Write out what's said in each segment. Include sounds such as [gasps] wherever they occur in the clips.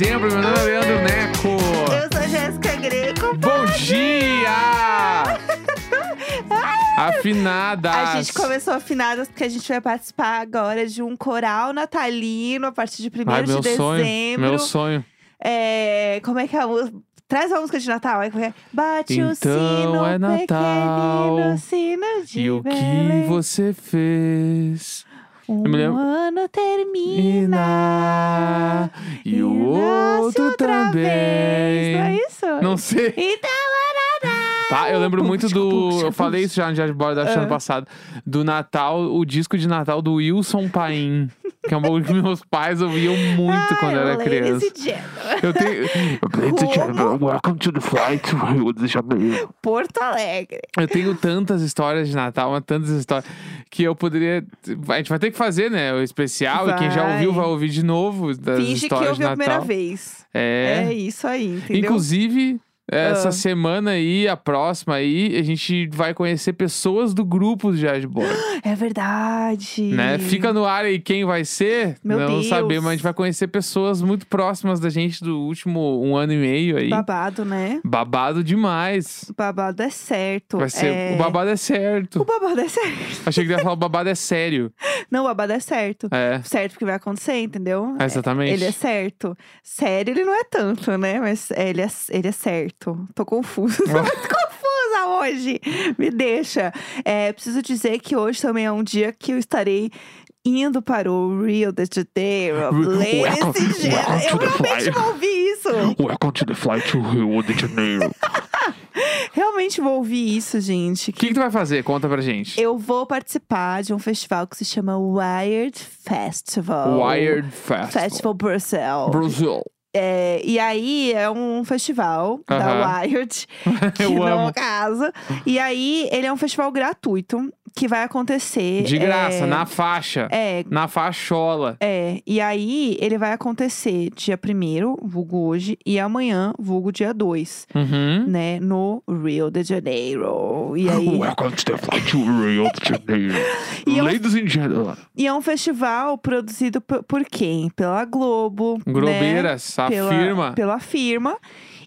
dezembro. Meu nome é Leandro Neco. Eu sou Jéssica Greco. Bom dia! [laughs] Afinadas. A gente começou afinadas porque a gente vai participar agora de um coral natalino a partir de 1 Ai, de meu sonho. dezembro. Meu sonho. É, como é que é a música? Traz uma música de Natal. É, é? Bate o Então sino, é Natal. pequenino sino de E o que Belém. você fez? Um ano termina. Ina. E o Não sei. Então. Tá, eu lembro muito do. Eu falei isso já no Diário de Bordo acho Ah. ano passado. Do Natal, o disco de Natal do Wilson Paim. Que é um bagulho que meus pais ouviam muito quando eu era criança. Eu tenho. [laughs] Welcome to the flight. Porto Alegre. Eu tenho tantas histórias de Natal, mas tantas histórias que eu poderia. A gente vai ter que fazer, né? O especial. E quem já Vai. ouviu vai ouvir de novo das Finge que histórias ouviu de a primeira vez. É. É isso aí, entendeu? Inclusive, essa Ah. semana aí, a próxima aí, a gente vai conhecer pessoas do grupo do de Bordo. [gasps] É verdade. né? Fica no ar aí quem vai ser. Meu não Deus. sabemos, mas a gente vai conhecer pessoas muito próximas da gente do último um ano e meio aí. Babado, né? Babado demais. O babado é certo. Vai ser. é... O babado é O certo. babado é certo. Achei que ia falar o babado é sério. [laughs] Não, o babado é certo. É. Certo porque vai acontecer, entendeu? É, exatamente. Ele é certo. Sério, ele não é tanto, né? Mas é, ele é, ele é certo. Tô confusa. [laughs] Tô muito confusa hoje. Me deixa. É, preciso dizer que hoje também é um dia que eu estarei indo para o Rio de Janeiro. Ladies and gentlemen. Eu realmente vou ouvir isso. Welcome to the flight to Rio de Janeiro. [laughs] Realmente vou ouvir isso, gente. O que, que tu vai fazer? Conta pra gente. Eu vou participar de um festival que se chama Wired Festival. Wired Festival. Festival Brussels. Brasil. É, e aí é um festival da. Wired, [laughs] que Eu não é amo. casa. E aí ele é um festival gratuito que vai acontecer. De graça, é, na faixa. É, Na fachola. é. E aí ele vai acontecer dia 1 vulgo hoje, e amanhã, vulgo dia 2, Uhum. né? No Rio de Janeiro. E aí. Welcome to the flight to Rio de Janeiro. [laughs] E eu- Ladies and gentlemen. E é um festival produzido por quem? Pela Globo. né? Grobeiras, a pela, firma. Pela firma.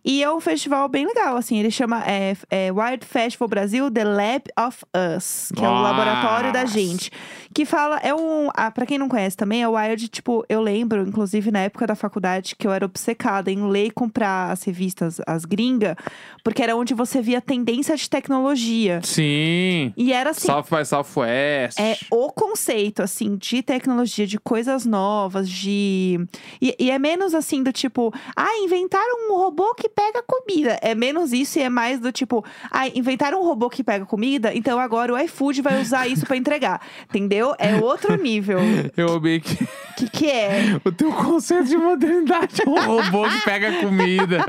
E é um festival bem legal, assim. Ele chama é, é Wired Festival Brasil The Lab of Us, que é o laboratório da Nossa. gente. Que fala, é um. Ah, pra quem não conhece também, é o Wired, tipo, eu lembro, inclusive na época da faculdade, que eu era obcecada em ler e comprar as revistas, as gringa, porque era onde você via tendência de tecnologia. Sim. E era assim. South by Southwest. É o conceito, assim, de tecnologia, de coisas novas, de. E, e é menos assim do tipo, ah, inventaram um robô que pega comida. É menos isso e é mais do tipo, ah, inventaram um robô que pega comida, então agora o iFood vai usar isso pra entregar. Entendeu? É outro nível. [laughs] Eu amei que O [laughs] que, que é? o teu conceito de modernidade é um robô que pega comida.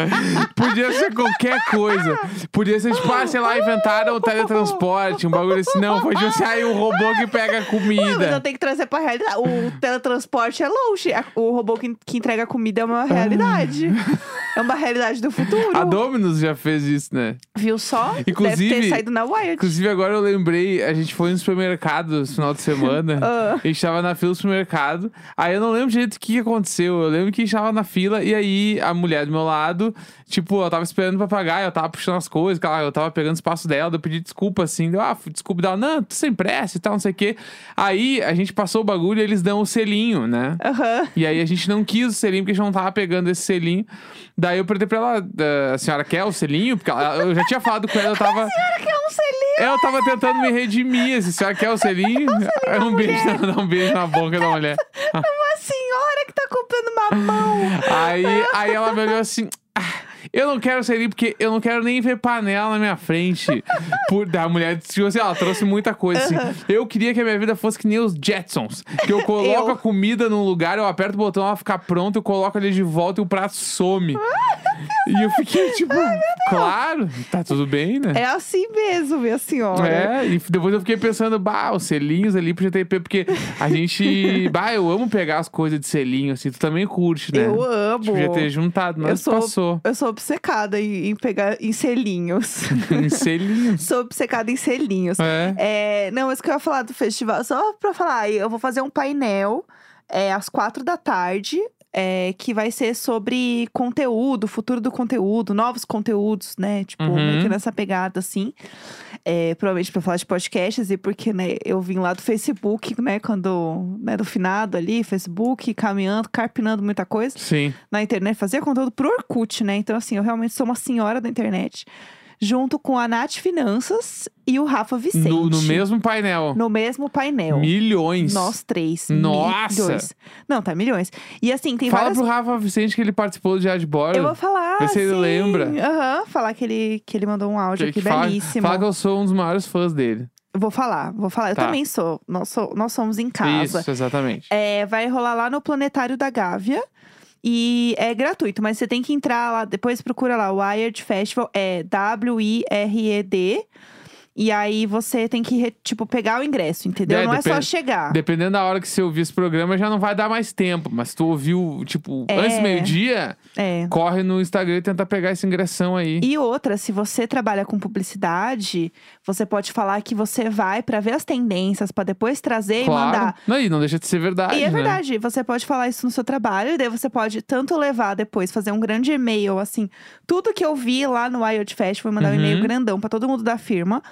Podia ser qualquer coisa. Podia ser, tipo, ah, sei lá, inventaram o teletransporte, um bagulho assim. Não, foi tipo assim, aí um robô que pega Mas eu comida. tenho que trazer pra realidade. O teletransporte é longe. O robô que, que entrega comida é uma realidade. [laughs] É uma realidade do futuro. A Dominus já fez isso, né? Viu só? Deve Inclusive- ter saído na Wired. Inclusive, agora eu lembrei, a gente foi no supermercado no final de semana. [laughs] Ah. A gente tava na fila do supermercado. Aí eu não lembro direito o que aconteceu. Eu lembro que a gente tava na fila e aí a mulher do meu lado, tipo, eu tava esperando pra pagar, eu tava puxando as coisas, eu tava pegando espaço dela, eu pedi desculpa assim, deu, ah, desculpa dela, não, tô sem pressa e tal, não sei o quê. Aí a gente passou o bagulho e eles dão o selinho, né? Aham. E aí a gente não quis o selinho porque a gente não tava pegando esse selinho. Daí eu perguntei pra ela, "Ah, a senhora quer o selinho? Porque ela- eu já tinha falado com ela, eu tava. que é um selinho. Eu tava tentando me redimir. Se a senhora quer o selinho, é um beijo, na, dá um beijo na boca da mulher. [laughs] Uma senhora que tá comprando mamão. Aí, aí ela me olhou assim. "Ah, Eu não quero selinho porque eu não quero nem ver panela na minha frente. [laughs] Por, da mulher, tipo assim, ela trouxe muita coisa. Assim. Eu queria que a minha vida fosse que nem os Jetsons. Que eu [laughs] coloco Eu. a comida num lugar, eu aperto o botão, ela fica pronta, eu coloco ali de volta e o prato some. [laughs] E eu fiquei tipo, claro, tá tudo bem, né? É assim mesmo, minha senhora. É, e depois eu fiquei pensando, bah, os selinhos ali pro GTP, porque a gente. [laughs] bah, eu amo pegar as coisas de selinho, assim, tu também curte, né? Eu amo. A gente podia ter juntado, mas Eu sou- passou. Eu sou obcecada em, em pegar em selinhos. [laughs] em selinhos. sou obcecada em selinhos. É. É, não, mas que eu ia falar do festival, só pra falar, eu vou fazer um painel é, às quatro da tarde. É, que vai ser sobre conteúdo, futuro do conteúdo, novos conteúdos, né? Tipo, Uhum. meio que nessa pegada, assim. É, provavelmente pra falar de podcasts, e porque, né, eu vim lá do Facebook, né, quando, né, do finado ali, Facebook, caminhando, carpinando muita coisa Sim. na internet, fazia conteúdo pro Orkut, né? Então, assim, eu realmente sou uma senhora da internet. Junto com a Nath Finanças e o Rafa Vicente. No, no mesmo painel. No mesmo painel. Milhões. Nós três. Nossa! Milhões. Não, tá milhões. E assim, tem Fala várias. pro Rafa Vicente que ele participou do Diário de Bordo. Eu vou falar. Vê se ele sim. lembra. Aham, falar que ele, que ele mandou um áudio aqui fala, belíssimo. fala que eu sou um dos maiores fãs dele. Vou falar, vou falar. Eu Tá. também sou. Nós, sou. nós somos em casa. Isso, exatamente. É, vai rolar lá no Planetário da Gávea. E é gratuito, mas você tem que entrar lá, depois procura lá, Wired Festival, é W-I-R-E-D. E aí você tem que, tipo, pegar o ingresso, entendeu? É, Não é só chegar. Dependendo da hora que você ouvir esse programa, já não vai dar mais tempo. Mas se tu ouviu, tipo, É. antes do meio-dia, É. corre no Instagram e tenta pegar esse ingressão aí. E outra, se você trabalha com publicidade, você pode falar que você vai pra ver as tendências, pra depois trazer e claro. mandar. Não, e não deixa de ser verdade. E é né? verdade, você pode falar isso no seu trabalho, e daí você pode tanto levar depois, fazer um grande e-mail, assim, tudo que eu vi lá no Wild Festival, mandar um Uhum. e-mail grandão pra todo mundo da firma.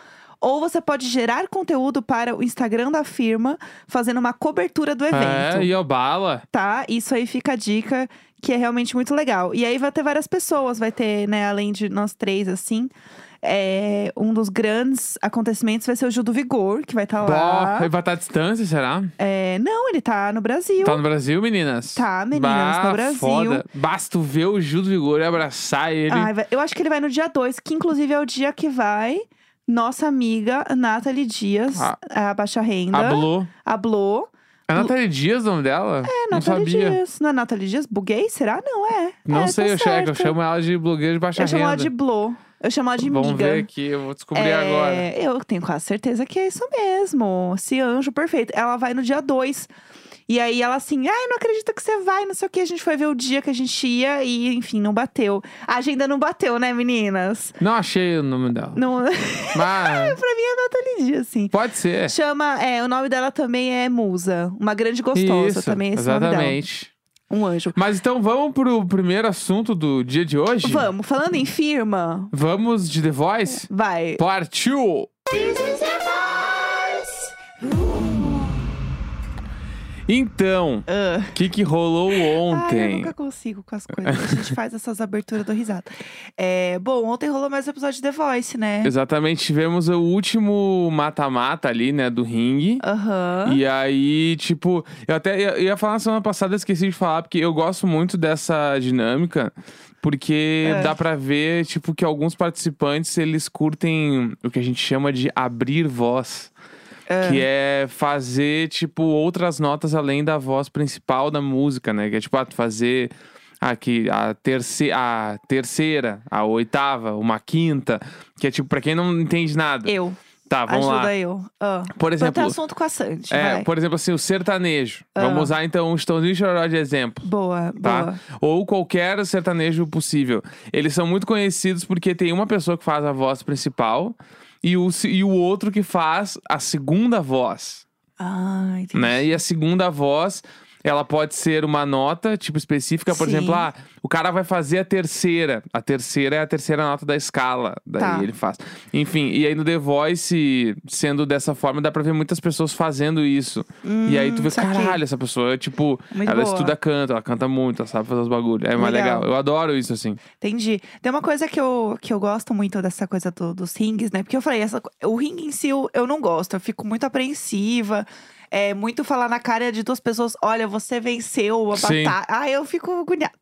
Ou você pode gerar conteúdo para o Instagram da firma, fazendo uma cobertura do evento. É, e o bala. Tá? Isso aí fica a dica, que é realmente muito legal. E aí vai ter várias pessoas, vai ter, né, além de nós três, assim. é, um dos grandes acontecimentos vai ser o Gil do Vigor, que vai estar lá. Bó, ele vai estar à distância, será? É, não, ele tá no Brasil. Tá no Brasil, meninas? Tá, meninas, bah, no Brasil. Foda. Basta ver o Gil do Vigor e abraçar ele. Ai, eu acho que ele vai no dia 2, que inclusive é o dia que vai nossa amiga Nathalie Dias, Ah. a baixa renda. Hablou. Hablou. É Nathalie Dias o nome dela? É, Não Nathalie sabia. Dias. Não é Nathalie Dias? Buguei? Será? Não é. Não É, sei, tá eu, chamo, eu certo. chamo ela de blogueira de baixa Eu chamo ela de Blo. Eu chamo ela de Vamos miga. ver aqui, eu vou descobrir É, agora. Eu tenho quase certeza que é isso mesmo. Esse anjo perfeito. Ela vai no dia 2. E aí ela assim, ai, não acredito que você vai, não sei o que. A gente foi ver o dia que a gente ia e, enfim, não bateu. A agenda não bateu, né, meninas? Não achei o nome dela. Não... [laughs] Mas pra mim é Nathalie Dias, assim. pode ser. Chama, é, o nome dela também é Musa. Uma grande gostosa Isso, também, esse nome dela. exatamente. Um anjo. Mas então vamos pro primeiro assunto do dia de hoje? Vamos, falando em firma, Vamos de The Voice? vai. Partiu! Então, Ah. o que que rolou Ai, eu ontem? nunca consigo com as coisas. A gente faz essas aberturas do risada. É, bom, ontem rolou mais um episódio de The Voice, né? Exatamente, tivemos o último mata-mata ali, né, do ringue. Aham. E aí, tipo, eu até ia, ia falar na semana passada, esqueci de falar, porque eu gosto muito dessa dinâmica, porque É. dá pra ver, tipo, que alguns participantes, eles curtem o que a gente chama de abrir voz. Que é fazer, tipo, outras notas além da voz principal da música, né? Que é, tipo, ah, fazer aqui a, terce a terceira, a oitava, uma quinta. Que é, tipo, pra quem não entende nada. Eu. Tá, vamos Ajuda lá. eu. Ah. Por exemplo, assunto com a Sandy. é, vai. por exemplo, assim, o sertanejo. Ah. Vamos usar então o Estãozinho e Chororó de exemplo. Boa, Tá? boa. Ou qualquer sertanejo possível. Eles são muito conhecidos porque tem uma pessoa que faz a voz principal e o, e o outro que faz a segunda voz, Ah, entendi. né? E a segunda voz, ela pode ser uma nota, tipo, específica. Por Sim. exemplo, ah, o cara vai fazer a terceira. A terceira é a terceira nota da escala. Daí Tá. ele faz. Enfim, e aí no The Voice, sendo dessa forma, dá pra ver muitas pessoas fazendo isso. e aí tu vê, Hum, saquei. caralho, essa pessoa, tipo, Muito ela boa. estuda canto, ela canta muito, ela sabe fazer os bagulhos. É mais Legal. legal. Eu adoro isso, assim. Entendi. Tem uma coisa que eu, que eu gosto muito dessa coisa do- dos rings, né? Porque eu falei, essa, o ringue em si eu, eu não gosto. Eu fico muito apreensiva. É muito falar na cara de duas pessoas: olha, você venceu a Sim. batalha. Ah, eu fico agoniada.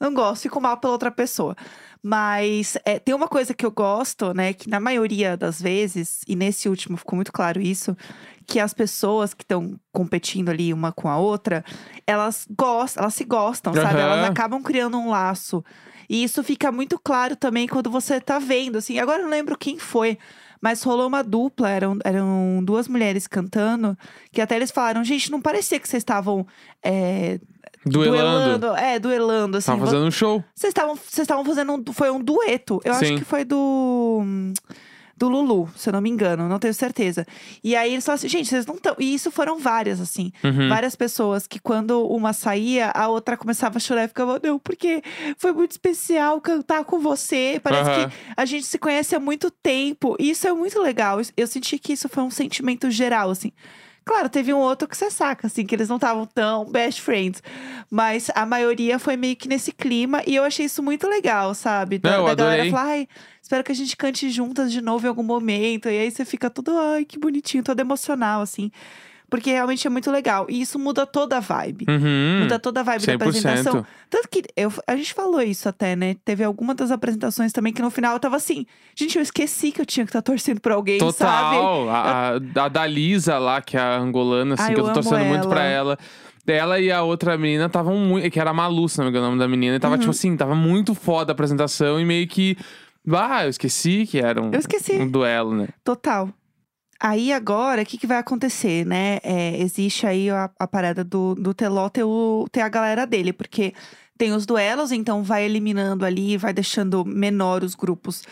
Não gosto, fico mal pela outra pessoa. Mas é, tem uma coisa que eu gosto, né? Que na maioria das vezes, e nesse último ficou muito claro isso, que as pessoas que estão competindo ali uma com a outra, elas gostam, elas se gostam, sabe? Aham. Elas acabam criando um laço. E isso fica muito claro também quando você tá vendo, assim. Agora eu não lembro quem foi, mas rolou uma dupla, eram, eram duas mulheres cantando, que até eles falaram, gente, não parecia que vocês estavam é, Duelando. É, duelando, assim. Tava fazendo um show. Vocês estavam estavam fazendo um, foi um dueto. Eu acho Sim. que foi do do Lulu, se eu não me engano, não tenho certeza. E aí eles falaram assim, gente, vocês não estão. E isso foram várias, assim. Uhum. Várias pessoas que quando uma saía, a outra começava a chorar e ficava, não, porque foi muito especial cantar com você. Parece Aham. que a gente se conhece há muito tempo. E isso é muito legal. Eu senti que isso foi um sentimento geral, assim. Claro, teve um outro que você saca, assim, que eles não estavam tão best friends. Mas a maioria foi meio que nesse clima. E eu achei isso muito legal, sabe? Da, Não, da galera falar, ai, espero que a gente cante juntas de novo em algum momento. E aí você fica todo, ai, que bonitinho, todo emocional, assim. Porque realmente é muito legal. E isso muda toda a vibe. Uhum. Muda toda a vibe da 100%. apresentação. Tanto que eu, a gente falou isso até, né? Teve alguma das apresentações também que no final eu tava assim, gente, eu esqueci que eu tinha que estar torcendo pra alguém, sabe? Total. A, a, a da Lisa lá, que é a angolana, assim, Ai, que eu tô torcendo muito pra ela. ela. Ela e a outra menina estavam muito. Que era a Malu, se não me engano o nome da menina. E tava, Uhum. tipo assim, tava muito foda a apresentação e meio que. Ah, eu esqueci que era um, Eu esqueci. um duelo, né? Total. Aí agora, o que, que vai acontecer, né? É, existe aí a, a parada do, do Teló ter, o- ter a galera dele, porque tem os duelos, então vai eliminando ali, vai deixando menor os grupos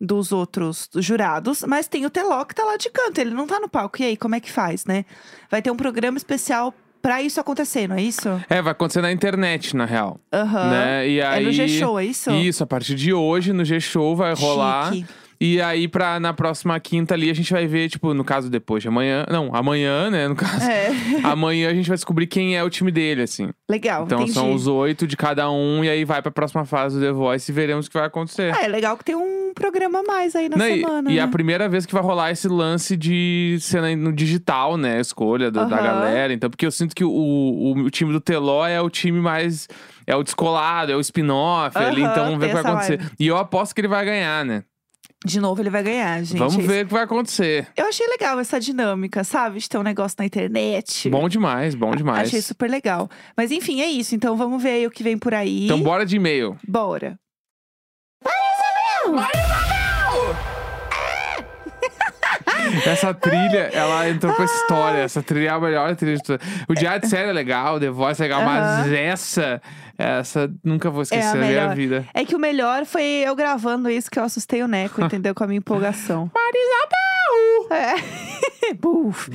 dos outros jurados, mas tem o Teló que tá lá de canto, ele não tá no palco. E aí, como é que faz, né? Vai ter um programa especial pra isso acontecer, não é isso? É, vai acontecer na internet, na real. Aham. Né? E É aí, no G-Show, é isso? Isso, a partir de hoje no G-Show vai rolar. E aí, pra, na próxima quinta ali, a gente vai ver, tipo, no caso depois de amanhã. Não, amanhã, né? No caso. É, [laughs] Amanhã a gente vai descobrir quem é o time dele, assim. legal, Então entendi. são os oito de cada um, e aí vai pra próxima fase do The Voice e veremos o que vai acontecer. Ah, é legal que tem um programa a mais aí na Não, e- semana, e, né? a primeira vez que vai rolar esse lance de cena no digital, né? A escolha do- da galera. Então, porque eu sinto que o, o, o time do Teló é o time mais. É o descolado, é o spin-off ali. Então, vamos ver o que vai acontecer. vibe. E eu aposto que ele vai ganhar, né? De novo ele vai ganhar, gente. vamos É ver o que vai acontecer. Eu achei legal essa dinâmica, sabe? De ter um negócio na internet. Bom demais, bom demais. Achei super legal. Mas enfim, é isso. Então vamos ver aí o que vem por aí. Então, bora de e-mail. Bora. Essa trilha, ela entrou pra história. Essa trilha é a melhor trilha de todas. O Diário de Série é legal, The Voice é legal, mas Aham. essa, essa nunca vou esquecer É a na minha melhor. vida. É que o melhor foi eu gravando isso que eu assustei o Neco, [laughs] entendeu? Com a minha empolgação. É. [laughs] Buf.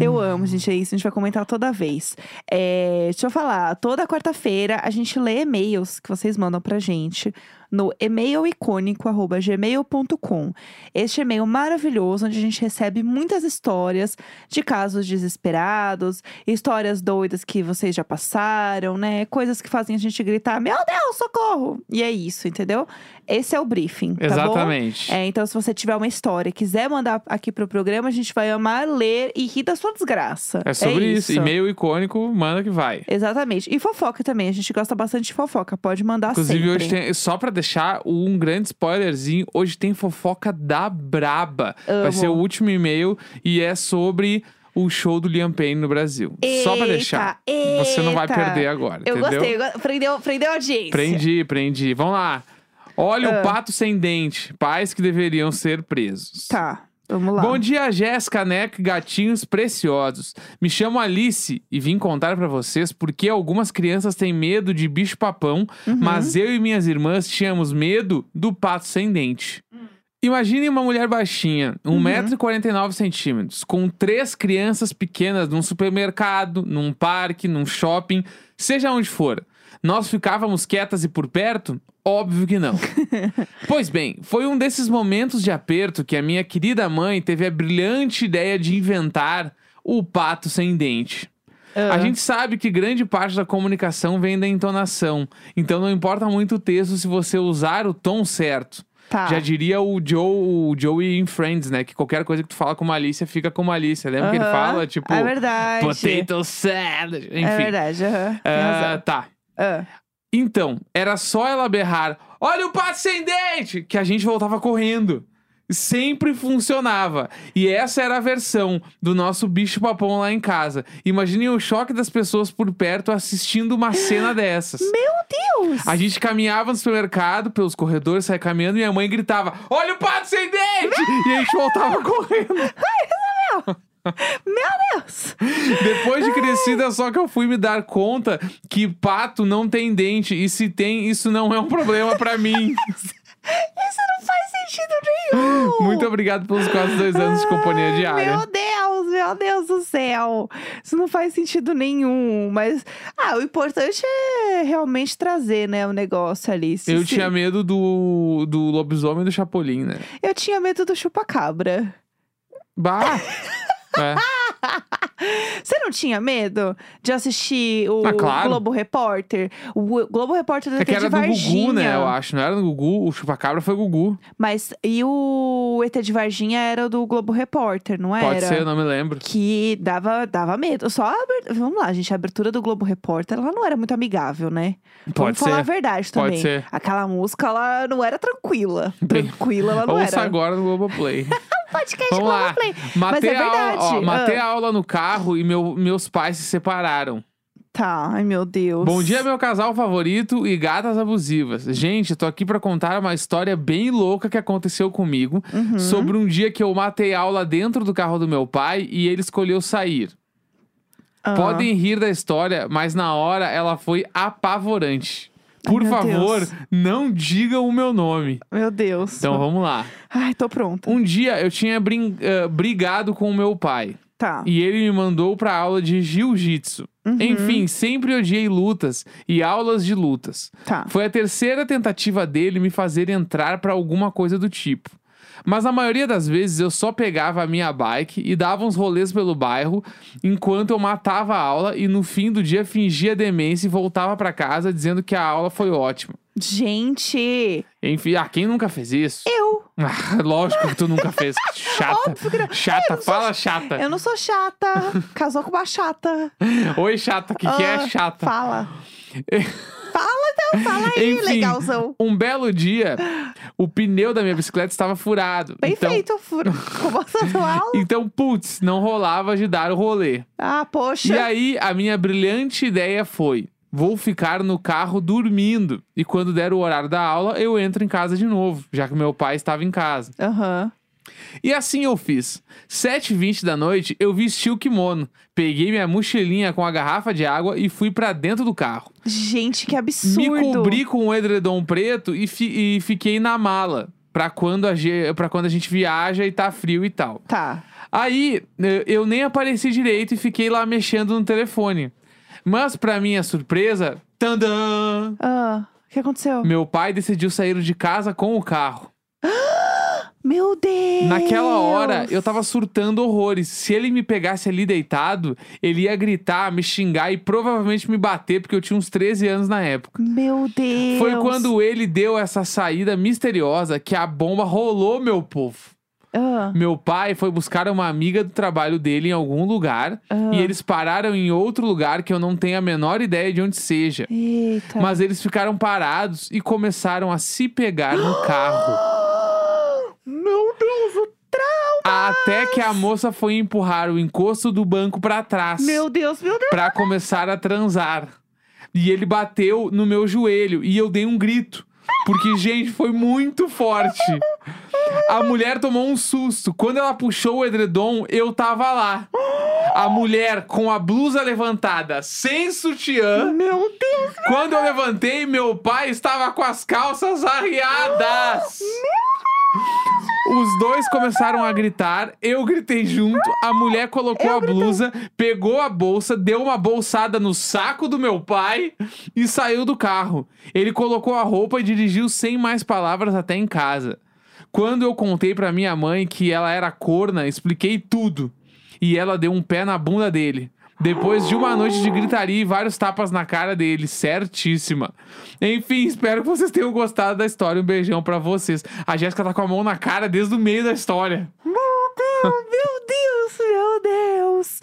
Eu amo, gente. É isso. A gente vai comentar toda vez. É, deixa eu falar. Toda quarta-feira a gente lê e-mails que vocês mandam pra gente no e-mailicônico.gmail.com. Este e-mail maravilhoso, onde a gente recebe muitas histórias de casos desesperados, histórias doidas que vocês já passaram, né? Coisas que fazem a gente gritar: Meu Deus, socorro! E é isso, entendeu? Esse é o briefing. Tá bom? Exatamente. É, então, se você tiver uma história e quiser mandar aqui pro programa, a gente vai amar ler e rir da sua desgraça. É sobre isso. isso. E-mail icônico, manda que vai. Exatamente. E fofoca também. A gente gosta bastante de fofoca. Pode mandar Inclusive, sempre. hoje tem. Só pra deixar um grande spoilerzinho, hoje tem fofoca da Braba. Vai Amo. ser o último e-mail e é sobre o show do Liam Payne no Brasil. Só pra Eita, deixar. Você não vai eita. perder agora. Eu entendeu? gostei. eu go- Prendeu, prendeu a audiência. Prendi, prendi. Vamos lá. Olha Ah. o pato sem dente. Pais que deveriam ser presos. Tá, vamos lá. Bom dia, Jéssica, Neca e gatinhos preciosos. Me chamo Alice e vim contar pra vocês porque algumas crianças têm medo de bicho-papão, Uhum. mas eu e minhas irmãs tínhamos medo do pato sem dente. Imagine uma mulher baixinha, Uhum. 1,49m, com três crianças pequenas num supermercado, num parque, num shopping, seja onde for. Nós ficávamos quietas e por perto? Óbvio que não. [laughs] pois bem, foi um desses momentos de aperto que a minha querida mãe teve a brilhante ideia de inventar o pato sem dente. Ah. A gente sabe que grande parte da comunicação vem da entonação, então não importa muito o texto se você usar o tom certo. Tá. Já diria o Joe, o Joey em Friends, né? Que qualquer coisa que tu fala com malícia fica com malícia. Lembra que ele fala, tipo, É verdade. potato salad. Enfim. É verdade, Ah, razão. tá. Ah. Então, era só ela berrar: Olha o pato sem dente! Que a gente voltava correndo. Sempre funcionava. E essa era a versão do nosso bicho-papão lá em casa. Imaginem o choque das pessoas por perto assistindo uma cena [gasps] dessas. Meu Deus! A gente caminhava no supermercado, pelos corredores, saia caminhando, e minha mãe gritava: Olha o pato sem dente! e a gente voltava correndo. [laughs] Meu Deus! Depois de crescida, só que eu fui me dar conta que pato não tem dente. E se tem, isso não é um problema pra mim. [laughs] Isso não faz sentido nenhum. Muito obrigado pelos quase dois anos de companhia diária. Meu Deus, meu Deus do céu. Isso não faz sentido nenhum. Mas, ah, o importante é realmente trazer, né, o negócio ali. Se- Eu se- tinha medo do, do lobisomem e do chapolin, né? Eu tinha medo do chupacabra. Bah! [laughs] É. [laughs] Você não tinha medo de assistir o Ah, claro. Globo Repórter? O Globo Repórter do É ET de era do Varginha. Gugu, né? Eu acho. Não era do Gugu. O chupacabra foi Gugu. Mas e o ET de Varginha era do Globo Repórter, não era? Pode ser, eu não me lembro. Que dava, dava medo. Só a abertura, Vamos lá, gente. A abertura do Globo Repórter, ela não era muito amigável, né? Pode Vamos falar a ser. verdade Pode também. ser. Aquela música, ela não era tranquila. Tranquila, ela não Ouça era. agora no Globoplay. [laughs] Podcast Vamos lá. Matei, Mas é a aula, verdade. ó, matei Ah. a aula no carro e meu- meus pais se separaram. Tá, ai meu Deus. Bom dia, meu casal favorito e gatas abusivas. Gente, tô aqui pra contar uma história bem louca que aconteceu comigo Uhum. sobre um dia que eu matei aula dentro do carro do meu pai e ele escolheu sair. Ah. Podem rir da história, mas na hora ela foi apavorante. Ai, Por meu favor, Deus. não digam o meu nome. Meu Deus. Então vamos lá. Ai, tô pronta. Um dia eu tinha brin- eh, brigado com o meu pai. Tá. E ele me mandou pra aula de jiu-jitsu. Uhum. Enfim, sempre odiei lutas e aulas de lutas. Tá. Foi a terceira tentativa dele me fazer entrar pra alguma coisa do tipo. Mas na maioria das vezes eu só pegava a minha bike e dava uns rolês pelo bairro enquanto eu matava a aula e no fim do dia fingia demência e voltava pra casa dizendo que a aula foi ótima. Gente, Enfim, ah, quem nunca fez isso? eu. [laughs] Ah, lógico que tu nunca fez. Chata. Que. Chata, fala chata. Eu não sou chata. Casou com uma chata. [laughs] Oi, chata, o que, que é Ah, chata? Fala. [laughs] fala então, fala aí, Enfim, legalzão. Um belo dia, o pneu da minha bicicleta estava furado. Bem então, feito, furo. A aula. [laughs] Então, putz, não rolava de dar o rolê. Ah, poxa. E aí, a minha brilhante ideia foi: vou ficar no carro dormindo. E quando der o horário da aula, eu entro em casa de novo, já que meu pai estava em casa. Aham. E assim eu fiz. 7h20 da noite, eu vesti o kimono, peguei minha mochilinha com a garrafa de água e fui pra dentro do carro. Gente, que absurdo. Me cobri com um edredom preto e, fi- e fiquei na mala. Pra quando, a pra quando a gente viaja e tá frio e tal. Tá. Aí, eh, eu nem apareci direito e fiquei lá mexendo no telefone. Mas, pra minha surpresa, tandã! Ah, o que aconteceu? Meu pai decidiu sair de casa com o carro. Meu Deus. Naquela hora, eu tava surtando horrores. Se ele me pegasse ali deitado, ele ia gritar, me xingar e provavelmente me bater, porque eu tinha uns 13 anos na época. Meu Deus. Foi quando ele deu essa saída misteriosa que a bomba rolou, meu povo. Ah, Meu pai foi buscar uma amiga do trabalho dele em algum lugar Ah. e eles pararam em outro lugar que eu não tenho a menor ideia de onde seja. eita. Mas eles ficaram parados e começaram a se pegar no carro. [gasps] Meu Deus, o trauma. Até que a moça foi empurrar o encosto do banco pra trás Meu Deus, meu Deus. pra começar a transar. E ele bateu no meu joelho e eu dei um grito. Porque, gente, foi muito forte. A mulher tomou um susto. Quando ela puxou o edredom, eu tava lá. A mulher com a blusa levantada, sem sutiã. Meu Deus. Quando eu levantei, meu pai estava com as calças arriadas. Os dois começaram a gritar, eu gritei junto, a mulher colocou a blusa, pegou a bolsa, deu uma bolsada no saco do meu pai e saiu do carro. Ele colocou a roupa e dirigiu sem mais palavras até em casa. Quando eu contei pra minha mãe que ela era corna, expliquei tudo. E ela deu um pé na bunda dele. Depois de uma noite de gritaria e vários tapas na cara dele, certíssima. Enfim, espero que vocês tenham gostado da história. Um beijão pra vocês. A Jéssica tá com a mão na cara desde o meio da história. Meu Deus, meu Deus, meu Deus.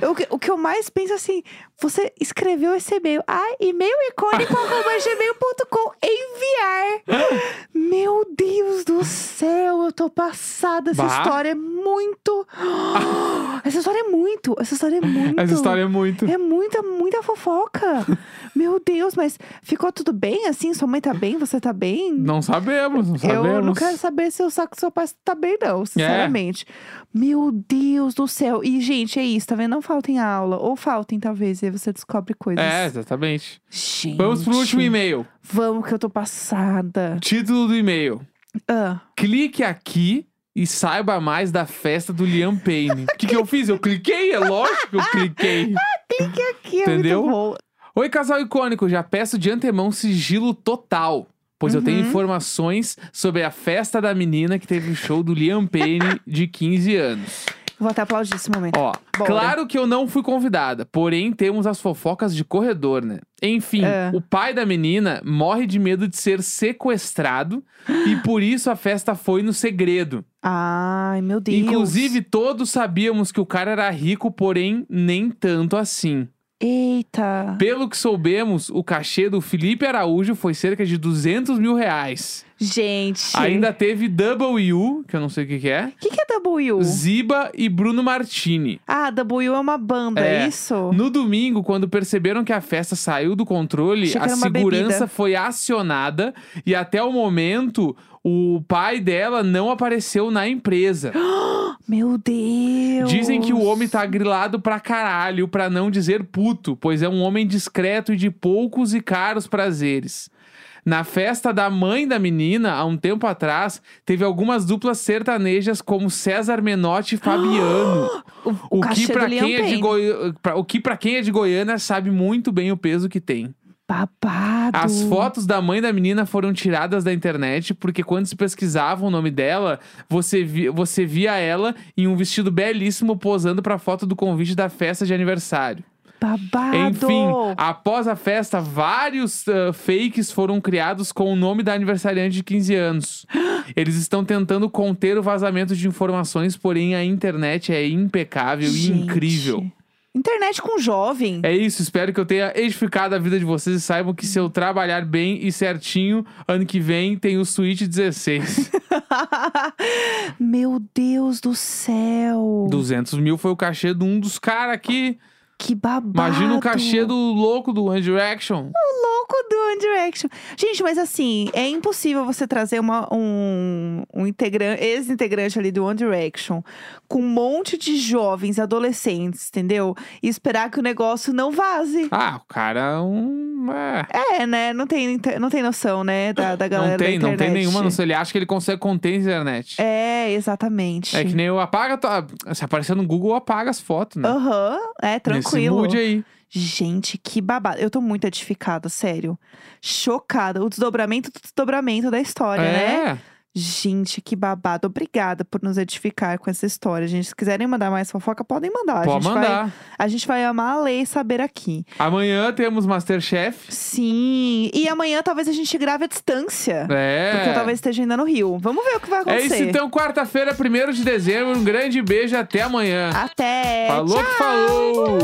Eu- O que, eu mais penso assim, você escreveu esse e-mail. Ai, e-mail icônico [laughs] gmail.com enviar. Meu Deus do céu, eu tô passada. Essa Bah. história é muito. Essa história é muito. Essa história é muito. Essa história é muito. É muita, muita fofoca. Meu Deus, mas ficou tudo bem assim? Sua mãe tá bem? Você tá bem? Não sabemos, não sabemos. Eu não quero saber se o saco do seu pai tá bem, não, sinceramente. Meu Deus do céu. E, gente, é isso, tá vendo? Não faltem aula. Ou faltem, talvez, e aí você descobre coisas. É, exatamente. Gente. Vamos pro último e-mail. Vamos, que eu tô passada. Título do e-mail: Ah, Clique aqui e saiba mais da festa do Liam Payne. O que, que eu fiz? Eu cliquei? É lógico que eu cliquei. [laughs] aqui é Entendeu? muito bom. Oi, casal icônico, já peço de antemão sigilo total. Pois eu tenho Uhum. informações sobre a festa da menina que teve o show do Liam Payne de 15 anos. Vou até aplaudir esse momento. Ó, Bora. claro que eu não fui convidada, porém temos as fofocas de corredor, né? Enfim, É. o pai da menina morre de medo de ser sequestrado e por isso a festa foi no segredo. Ai, meu Deus. Inclusive, todos sabíamos que o cara era rico, porém nem tanto assim. Eita. Pelo que soubemos, o cachê do Felipe Araújo foi cerca de 200 mil reais. Gente. Ainda teve W, que eu não sei o que, que é, O que, que é Ziba e Bruno Martini. Ah, W é uma banda, é, É. isso? No domingo, quando perceberam que a festa saiu do controle, Achei a segurança bebida. foi acionada e até o momento o pai dela não apareceu na empresa. [gasps] Meu Deus. Dizem que o homem tá grilado pra caralho, pra não dizer puto, pois é um homem discreto e de poucos e caros prazeres. Na festa da mãe da menina, há um tempo atrás, teve algumas duplas sertanejas como César Menotti e Fabiano. [gasps] O, O, que do Liam quem é de Payne. Goi... pra- o que pra quem é de Goiânia sabe muito bem o peso que tem. Babado. As fotos da mãe da menina foram tiradas da internet porque quando se pesquisava o nome dela, você, vi... você via ela em um vestido belíssimo posando pra foto do convite da festa de aniversário. Babado. Enfim, após a festa, vários ah, fakes foram criados com o nome da aniversariante de 15 anos. [gasps] Eles estão tentando conter o vazamento de informações, porém a internet é impecável e Gente. incrível. Internet com jovem. É isso, espero que eu tenha edificado a vida de vocês e saibam que se eu trabalhar bem e certinho, ano que vem tem o Switch 16. [laughs] Meu Deus do céu. 200 mil foi o cachê de um dos caras aqui. Que babado. Imagina o cachê do louco do One Direction. louco do One Direction. Gente, mas assim, é impossível você trazer uma, um, um integrante, ex-integrante ali do One Direction com um monte de jovens, adolescentes, entendeu? E esperar que o negócio não vaze. Ah, o cara é um. É. É, né? Não tem, não tem noção, né? Da, da galera Não tem, da não tem nenhuma noção. Ele acha que ele consegue conter a internet. É, exatamente. É que nem eu apaga. tua- Se aparecer no Google, apaga as fotos, né? Aham, é Nesse tranquilo. mood aí. Gente, que babado. Eu tô muito edificada, sério. Chocada. O desdobramento do desdobramento da história, né? É. Gente, que babado. Obrigada por nos edificar com essa história, gente. Se quiserem mandar mais fofoca, podem mandar. a Pode gente mandar. Vai, a gente vai amar ler e saber aqui. Amanhã temos Masterchef. Sim. E amanhã talvez a gente grave à distância. É. Porque eu talvez esteja ainda no Rio. Vamos ver o que vai É acontecer. isso então, quarta-feira, 1 de dezembro. Um grande beijo até amanhã. Até. Falou que falou!